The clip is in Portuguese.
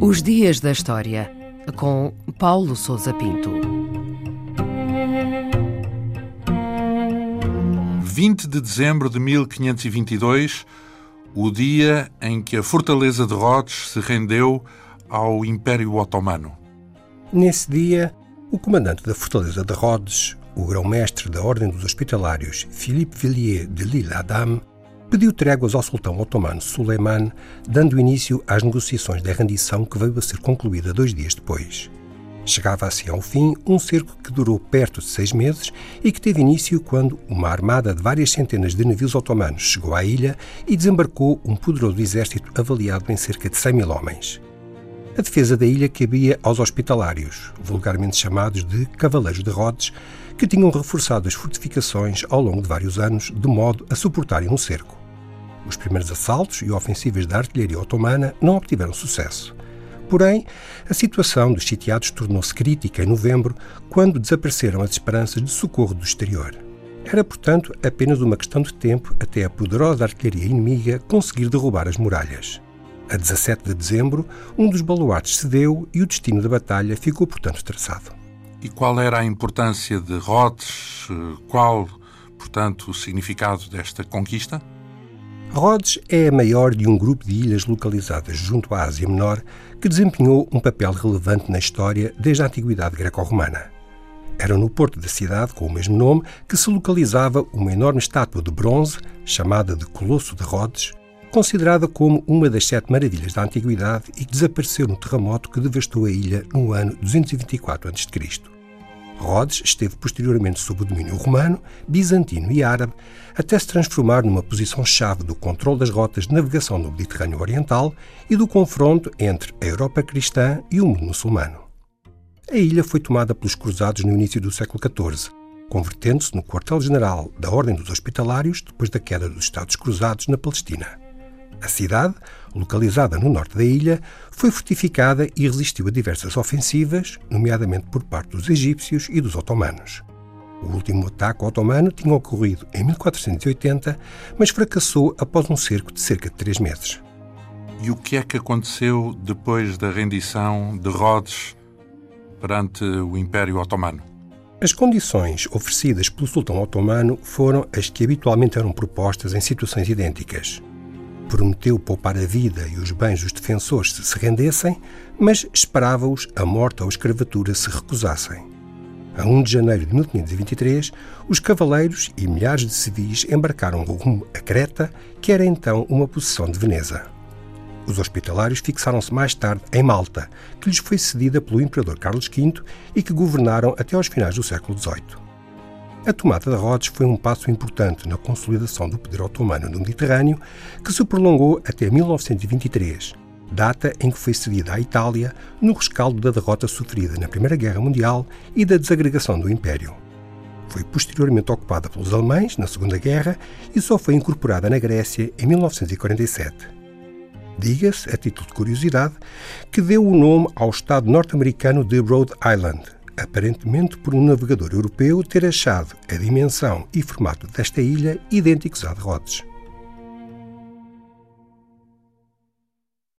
Os Dias da História, com Paulo Souza Pinto. 20 de dezembro de 1522, o dia em que a fortaleza de Rhodes se rendeu ao Império Otomano. Nesse dia, o comandante da fortaleza de Rhodes, o grão-mestre da Ordem dos Hospitalários, Philippe Villiers de L'Isle-Adam, pediu tréguas ao sultão otomano Suleiman, dando início às negociações da rendição que veio a ser concluída dois dias depois. Chegava assim ao fim um cerco que durou perto de seis meses e que teve início quando uma armada de várias centenas de navios otomanos chegou à ilha e desembarcou um poderoso exército avaliado em cerca de 100 mil homens. A defesa da ilha cabia aos hospitalários, vulgarmente chamados de Cavaleiros de Rhodes, que tinham reforçado as fortificações ao longo de vários anos, de modo a suportarem um cerco. Os primeiros assaltos e ofensivas da artilharia otomana não obtiveram sucesso. Porém, a situação dos sitiados tornou-se crítica em novembro, quando desapareceram as esperanças de socorro do exterior. Era, portanto, apenas uma questão de tempo até a poderosa artilharia inimiga conseguir derrubar as muralhas. A 17 de dezembro, um dos baluartes cedeu e o destino da batalha ficou, portanto, traçado. E qual era a importância de Rhodes? Qual, portanto, o significado desta conquista? Rhodes é a maior de um grupo de ilhas localizadas junto à Ásia Menor que desempenhou um papel relevante na história desde a antiguidade greco-romana. Era no porto da cidade, com o mesmo nome, que se localizava uma enorme estátua de bronze, chamada de Colosso de Rhodes, considerada como uma das sete maravilhas da antiguidade e que desapareceu no terremoto que devastou a ilha no ano 224 a.C. Rhodes esteve posteriormente sob o domínio romano, bizantino e árabe, até se transformar numa posição-chave do controle das rotas de navegação no Mediterrâneo Oriental e do confronto entre a Europa cristã e o mundo muçulmano. A ilha foi tomada pelos cruzados no início do século XIV, convertendo-se no quartel-general da Ordem dos Hospitalários depois da queda dos Estados Cruzados na Palestina. A cidade, localizada no norte da ilha, foi fortificada e resistiu a diversas ofensivas, nomeadamente por parte dos egípcios e dos otomanos. O último ataque otomano tinha ocorrido em 1480, mas fracassou após um cerco de cerca de três meses. E o que é que aconteceu depois da rendição de Rhodes perante o Império Otomano? As condições oferecidas pelo sultão otomano foram as que habitualmente eram propostas em situações idênticas prometeu poupar a vida e os bens dos defensores se se rendessem, mas esperava-os a morte ou a escravatura se recusassem. A 1 de janeiro de 1523, os cavaleiros e milhares de civis embarcaram rumo a Creta, que era então uma possessão de Veneza. Os hospitalários fixaram-se mais tarde em Malta, que lhes foi cedida pelo imperador Carlos V e que governaram até aos finais do século XVIII. A tomada de Rhodes foi um passo importante na consolidação do poder otomano no Mediterrâneo, que se prolongou até 1923, data em que foi cedida à Itália no rescaldo da derrota sofrida na Primeira Guerra Mundial e da desagregação do Império. Foi posteriormente ocupada pelos alemães na Segunda Guerra e só foi incorporada na Grécia em 1947. Diga-se, a título de curiosidade, que deu o nome ao estado norte-americano de Rhode Island, aparentemente por um navegador europeu ter achado a dimensão e formato desta ilha idênticos à de Rhodes.